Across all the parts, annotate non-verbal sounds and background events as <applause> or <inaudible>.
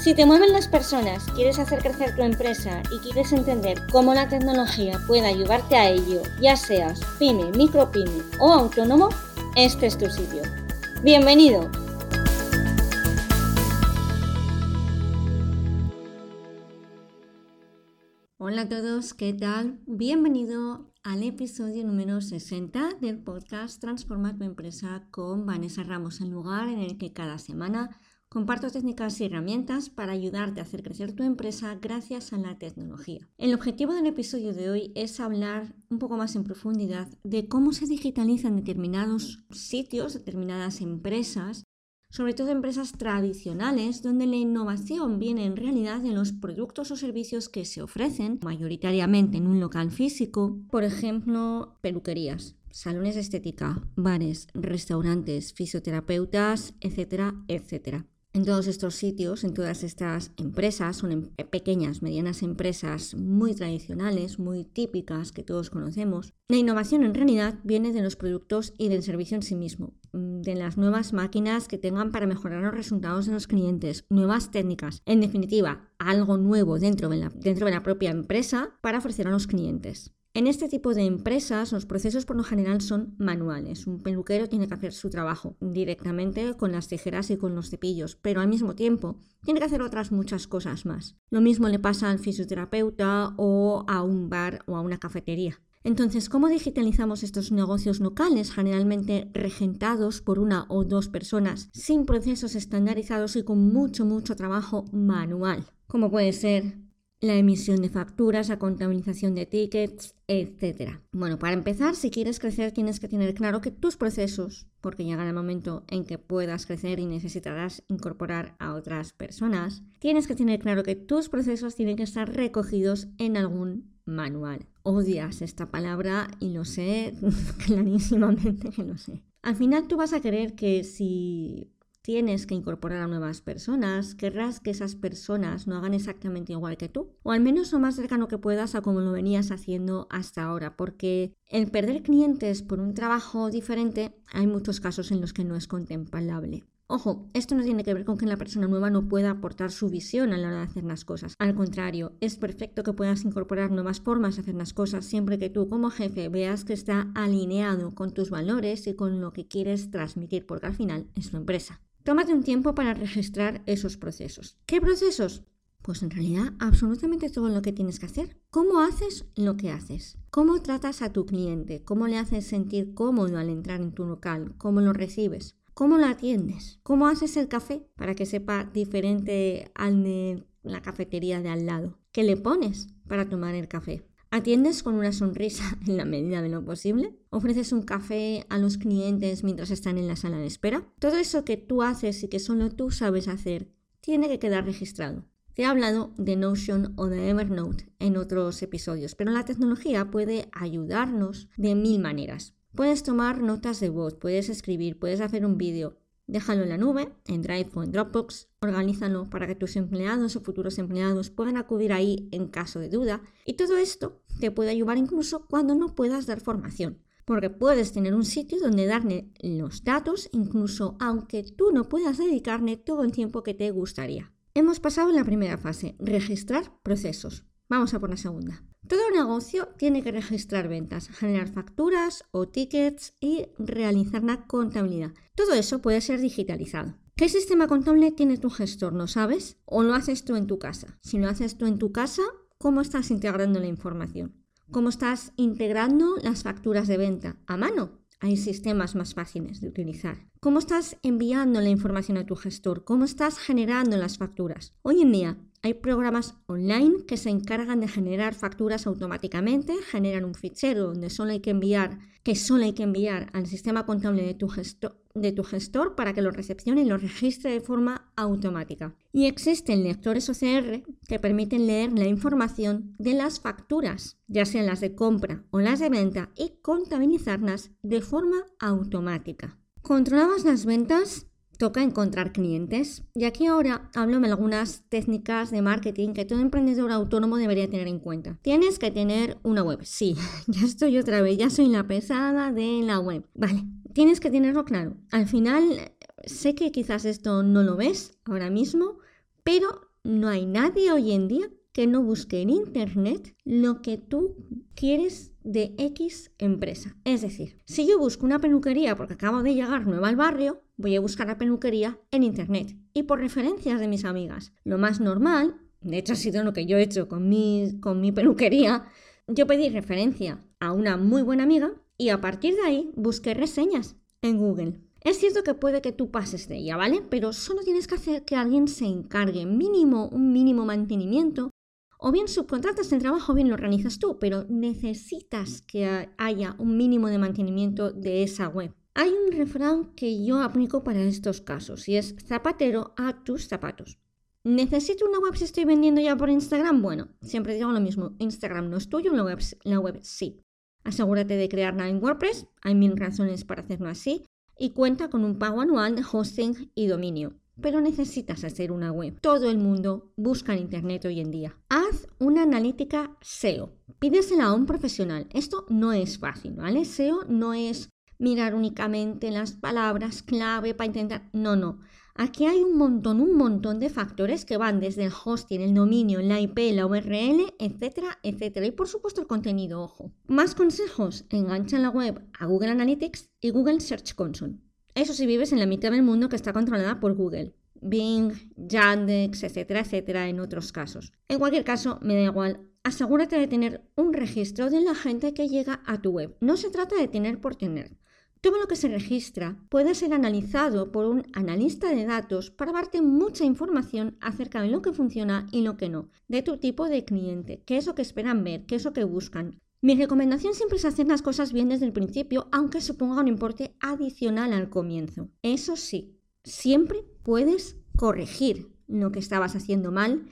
Si te mueven las personas, quieres hacer crecer tu empresa y quieres entender cómo la tecnología puede ayudarte a ello, ya seas pyme, micropyme o autónomo, este es tu sitio. Bienvenido. Hola a todos, ¿qué tal? Bienvenido al episodio número 60 del podcast Transforma tu empresa con Vanessa Ramos, el lugar en el que cada semana Comparto técnicas y herramientas para ayudarte a hacer crecer tu empresa gracias a la tecnología. El objetivo del episodio de hoy es hablar un poco más en profundidad de cómo se digitalizan determinados sitios, determinadas empresas, sobre todo empresas tradicionales, donde la innovación viene en realidad de los productos o servicios que se ofrecen mayoritariamente en un local físico, por ejemplo, peluquerías salones de estética, bares, restaurantes, fisioterapeutas, etcétera, etcétera en todos estos sitios, en todas estas empresas, son em, pequeñas, medianas empresas muy tradicionales, muy típicas que todos conocemos. La innovación en realidad viene de los productos y del servicio en sí mismo, mm, de las nuevas máquinas que tengan para mejorar los resultados de los clientes, nuevas técnicas, en definitiva, algo nuevo dentro de la, dentro de la propia empresa para ofrecer a los clientes. En este tipo de empresas los procesos por lo general son manuales. Un peluquero tiene que hacer su trabajo directamente con las tijeras y con los cepillos, pero al mismo tiempo tiene que hacer otras muchas cosas más. Lo mismo le pasa al fisioterapeuta o a un bar o a una cafetería. Entonces, ¿cómo digitalizamos estos negocios locales, generalmente regentados por una o dos personas, sin procesos estandarizados y con mucho, mucho trabajo manual? Como puede ser la emisión de facturas, la contabilización de tickets, etc. Bueno, para empezar, si quieres crecer, tienes que tener claro que tus procesos, porque llegará el momento en que puedas crecer y necesitarás incorporar a otras personas, tienes que tener claro que tus procesos tienen que estar recogidos en algún manual. Odias esta palabra y lo sé <laughs> clarísimamente que lo sé. Al final tú vas a querer que si tienes que incorporar a nuevas personas, querrás que esas personas no hagan exactamente igual que tú, o al menos lo más cercano que puedas a como lo venías haciendo hasta ahora, porque el perder clientes por un trabajo diferente hay muchos casos en los que no es contemplable. Ojo, esto no tiene que ver con que la persona nueva no pueda aportar su visión a la hora de hacer las cosas. Al contrario, es perfecto que puedas incorporar nuevas formas de hacer las cosas siempre que tú como jefe veas que está alineado con tus valores y con lo que quieres transmitir, porque al final es tu empresa. Tómate un tiempo para registrar esos procesos. ¿Qué procesos? Pues en realidad absolutamente todo lo que tienes que hacer. ¿Cómo haces lo que haces? ¿Cómo tratas a tu cliente? ¿Cómo le haces sentir cómodo al entrar en tu local? ¿Cómo lo recibes? ¿Cómo lo atiendes? ¿Cómo haces el café para que sepa diferente al de la cafetería de al lado? ¿Qué le pones para tomar el café? ¿Atiendes con una sonrisa <laughs> en la medida de lo posible? ¿Ofreces un café a los clientes mientras están en la sala de espera? Todo eso que tú haces y que solo tú sabes hacer tiene que quedar registrado. Te he hablado de Notion o de Evernote en otros episodios, pero la tecnología puede ayudarnos de mil maneras. Puedes tomar notas de voz, puedes escribir, puedes hacer un vídeo, Déjalo en la nube, en Drive o en Dropbox, organízalo para que tus empleados o futuros empleados puedan acudir ahí en caso de duda. Y todo esto te puede ayudar incluso cuando no puedas dar formación, porque puedes tener un sitio donde darle los datos, incluso aunque tú no puedas dedicarle todo el tiempo que te gustaría. Hemos pasado la primera fase, registrar procesos. Vamos a por la segunda. Todo negocio tiene que registrar ventas, generar facturas o tickets y realizar una contabilidad. Todo eso puede ser digitalizado. ¿Qué sistema contable tiene tu gestor? ¿No sabes? ¿O lo haces tú en tu casa? Si lo haces tú en tu casa, ¿cómo estás integrando la información? ¿Cómo estás integrando las facturas de venta? ¿A mano? hay sistemas más fáciles de utilizar. ¿Cómo estás enviando la información a tu gestor? ¿Cómo estás generando las facturas? Hoy en día Hay programas online que se encargan de generar facturas automáticamente, generan un fichero donde solo hay que enviar, que solo hay que enviar al sistema contable de tu, gestor, de tu gestor para que lo recepcione y lo registre de forma automática. Y existen lectores OCR que permiten leer la información de las facturas, ya sean las de compra o las de venta, y contabilizarlas de forma automática. Controlamos las ventas toca encontrar clientes. Y aquí ahora hablo algunas técnicas de marketing que todo emprendedor autónomo debería tener en cuenta. Tienes que tener una web. Sí, <laughs> ya estoy otra vez, ya soy la pesada de la web. Vale, tienes que tenerlo claro. Al final, sé que quizás esto no lo ves ahora mismo, pero no hay nadie hoy en día que no busque en Internet lo que tú quieres de X empresa. Es decir, si yo busco una peluquería porque acabo de llegar nueva al barrio, voy a buscar la peluquería en Internet y por referencias de mis amigas. Lo más normal, de hecho ha sido lo que yo he hecho con mi, con mi peluquería, yo pedí referencia a una muy buena amiga y a partir de ahí busqué reseñas en Google. Es cierto que puede que tú pases de ella, ¿vale? Pero solo tienes que hacer que alguien se encargue, mínimo, un mínimo mantenimiento o bien subcontratas el trabajo o bien lo organizas tú, pero necesitas que haya un mínimo de mantenimiento de esa web. Hay un refrán que yo aplico para estos casos y es zapatero a tus zapatos. ¿Necesito una web si estoy vendiendo ya por Instagram? Bueno, siempre digo lo mismo, Instagram no es tuyo, la web, la web sí. Asegúrate de crearla en WordPress, hay mil razones para hacerlo así, y cuenta con un pago anual de hosting y dominio pero necesitas hacer una web. Todo el mundo busca en Internet hoy en día. Haz una analítica SEO. Pídesela a un profesional. Esto no es fácil, ¿vale? SEO no es mirar únicamente las palabras clave para intentar... No, no. Aquí hay un montón, un montón de factores que van desde el hosting, el dominio, la IP, la URL, etcétera, etcétera. Y por supuesto el contenido, ojo. Más consejos, engancha la web a Google Analytics y Google Search Console. Eso si vives en la mitad del mundo que está controlada por Google. Bing, Yandex, etcétera, etcétera, en otros casos. En cualquier caso, me da igual. Asegúrate de tener un registro de la gente que llega a tu web. No se trata de tener por tener. Todo lo que se registra puede ser analizado por un analista de datos para darte mucha información acerca de lo que funciona y lo que no, de tu tipo de cliente, qué es lo que esperan ver, qué es lo que buscan, mi recomendación siempre es hacer las cosas bien desde el principio, aunque suponga un importe adicional al comienzo. Eso sí, siempre puedes corregir lo que estabas haciendo mal,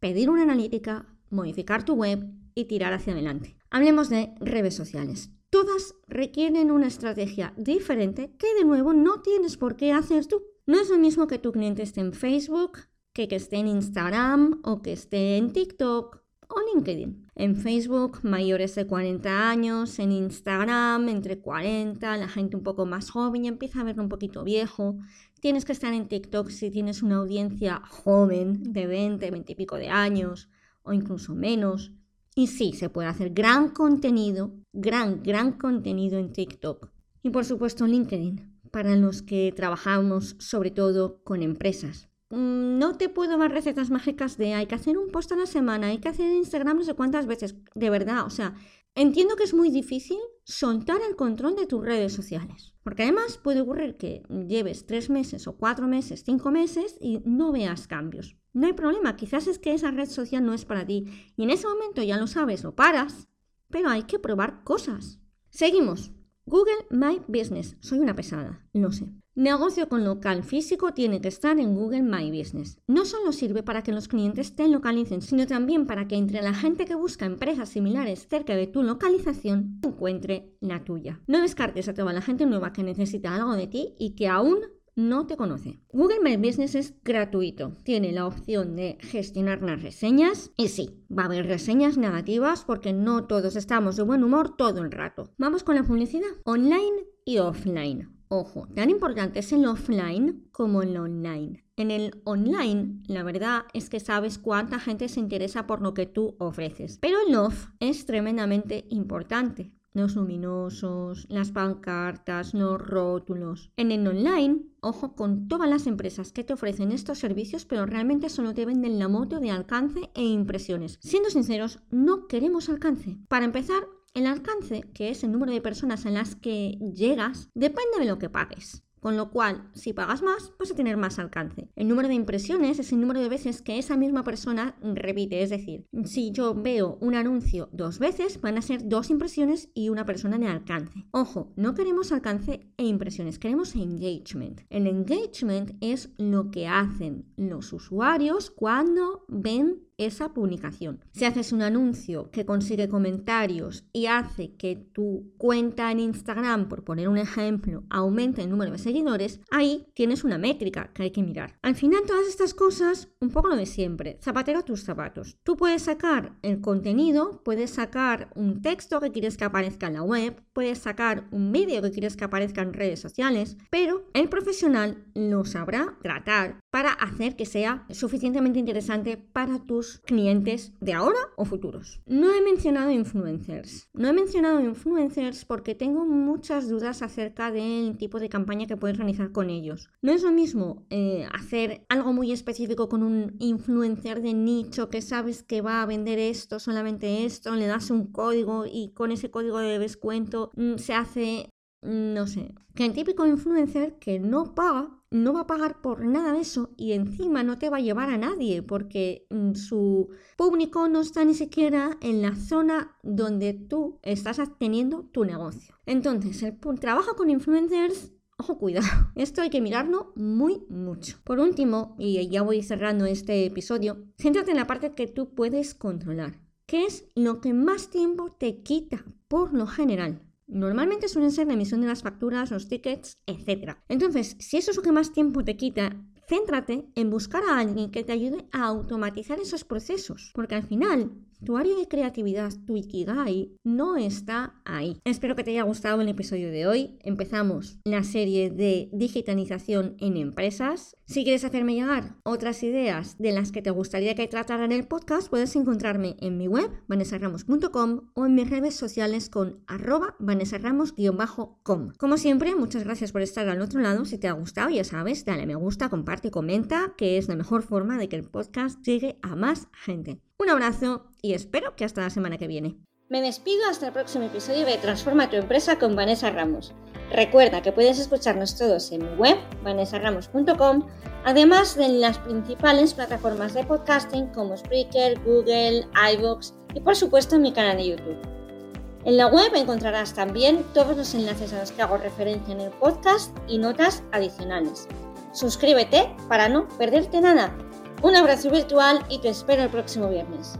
pedir una analítica, modificar tu web y tirar hacia adelante. Hablemos de redes sociales. Todas requieren una estrategia diferente que de nuevo no tienes por qué hacer tú. No es lo mismo que tu cliente esté en Facebook, que que esté en Instagram o que esté en TikTok o LinkedIn. En Facebook, mayores de 40 años, en Instagram, entre 40, la gente un poco más joven y empieza a verlo un poquito viejo. Tienes que estar en TikTok si tienes una audiencia joven, de 20, 20 y pico de años, o incluso menos. Y sí, se puede hacer gran contenido, gran, gran contenido en TikTok. Y por supuesto LinkedIn, para los que trabajamos sobre todo con empresas. Mm, no te puedo dar recetas mágicas de hay que hacer un post a la semana, hay que hacer Instagram no sé cuántas veces. De verdad, o sea, entiendo que es muy difícil soltar el control de tus redes sociales. Porque además puede ocurrir que lleves tres meses o cuatro meses, cinco meses y no veas cambios. No hay problema, quizás es que esa red social no es para ti. Y en ese momento ya lo sabes, lo paras, pero hay que probar cosas. Seguimos. Google My Business. Soy una pesada, lo sé. Negocio con local físico tiene que estar en Google My Business. No solo sirve para que los clientes te localicen, sino también para que entre la gente que busca empresas similares cerca de tu localización encuentre la tuya. No descartes a toda la gente nueva que necesita algo de ti y que aún no te conoce. Google My Business es gratuito. Tiene la opción de gestionar las reseñas. Y sí, va a haber reseñas negativas porque no todos estamos de buen humor todo el rato. Vamos con la publicidad online y offline. Ojo, tan importante es el offline como el online. En el online, la verdad es que sabes cuánta gente se interesa por lo que tú ofreces. Pero el off es tremendamente importante. Los luminosos, las pancartas, los rótulos. En el online, ojo con todas las empresas que te ofrecen estos servicios, pero realmente solo te venden la moto de alcance e impresiones. Siendo sinceros, no queremos alcance. Para empezar, el alcance, que es el número de personas en las que llegas, depende de lo que pagues. Con lo cual, si pagas más, vas a tener más alcance. El número de impresiones es el número de veces que esa misma persona repite, es decir, si yo veo un anuncio dos veces, van a ser dos impresiones y una persona de alcance. Ojo, no queremos alcance e impresiones, queremos engagement. El engagement es lo que hacen los usuarios cuando ven esa publicación. Si haces un anuncio que consigue comentarios y hace que tu cuenta en Instagram, por poner un ejemplo, aumente el número de seguidores, ahí tienes una métrica que hay que mirar. Al final todas estas cosas, un poco lo de siempre, zapatero tus zapatos. Tú puedes sacar el contenido, puedes sacar un texto que quieres que aparezca en la web, puedes sacar un vídeo que quieres que aparezca en redes sociales, pero el profesional lo sabrá tratar para hacer que sea suficientemente interesante para tus clientes de ahora o futuros. No he mencionado influencers. No he mencionado influencers porque tengo muchas dudas acerca del tipo de campaña que puedes realizar con ellos. No es lo mismo eh, hacer algo muy específico con un influencer de nicho que sabes que va a vender esto, solamente esto, le das un código y con ese código de descuento mm, se hace no sé, que el típico influencer que no paga, no va a pagar por nada de eso y encima no te va a llevar a nadie porque mm, su público no está ni siquiera en la zona donde tú estás teniendo tu negocio. Entonces, el trabajo con influencers Ojo, cuidado, <laughs> esto hay que mirarlo muy mucho. Por último, y ya voy cerrando este episodio, céntrate en la parte que tú puedes controlar, que es lo que más tiempo te quita por lo general Normalmente suelen ser la emisión de las facturas, los tickets, etc. Entonces, si eso es lo que más tiempo te quita, céntrate en buscar a alguien que te ayude a automatizar esos procesos, porque al final tu área de creatividad, tu Ikigai, no está ahí. Espero que te haya gustado el episodio de hoy. Empezamos la serie de digitalización en empresas. Si quieres hacerme llegar otras ideas de las que te gustaría que tratara en el podcast, puedes encontrarme en mi web, vanessaramos.com o en mis redes sociales con arroba vanessaramos-com. Como siempre, muchas gracias por estar al otro lado. Si te ha gustado, ya sabes, dale me gusta, comparte, comenta, que es la mejor forma de que el podcast llegue a más gente. Un abrazo y espero que hasta la semana que viene. Me despido hasta el próximo episodio de Transforma tu empresa con Vanessa Ramos. Recuerda que puedes escucharnos todos en mi web, vanessaramos.com, además de en las principales plataformas de podcasting como Spreaker, Google, iVoox y por supuesto en mi canal de YouTube. En la web encontrarás también todos los enlaces a los que hago referencia en el podcast y notas adicionales. Suscríbete para no perderte nada. Un abrazo virtual y te espero el próximo viernes.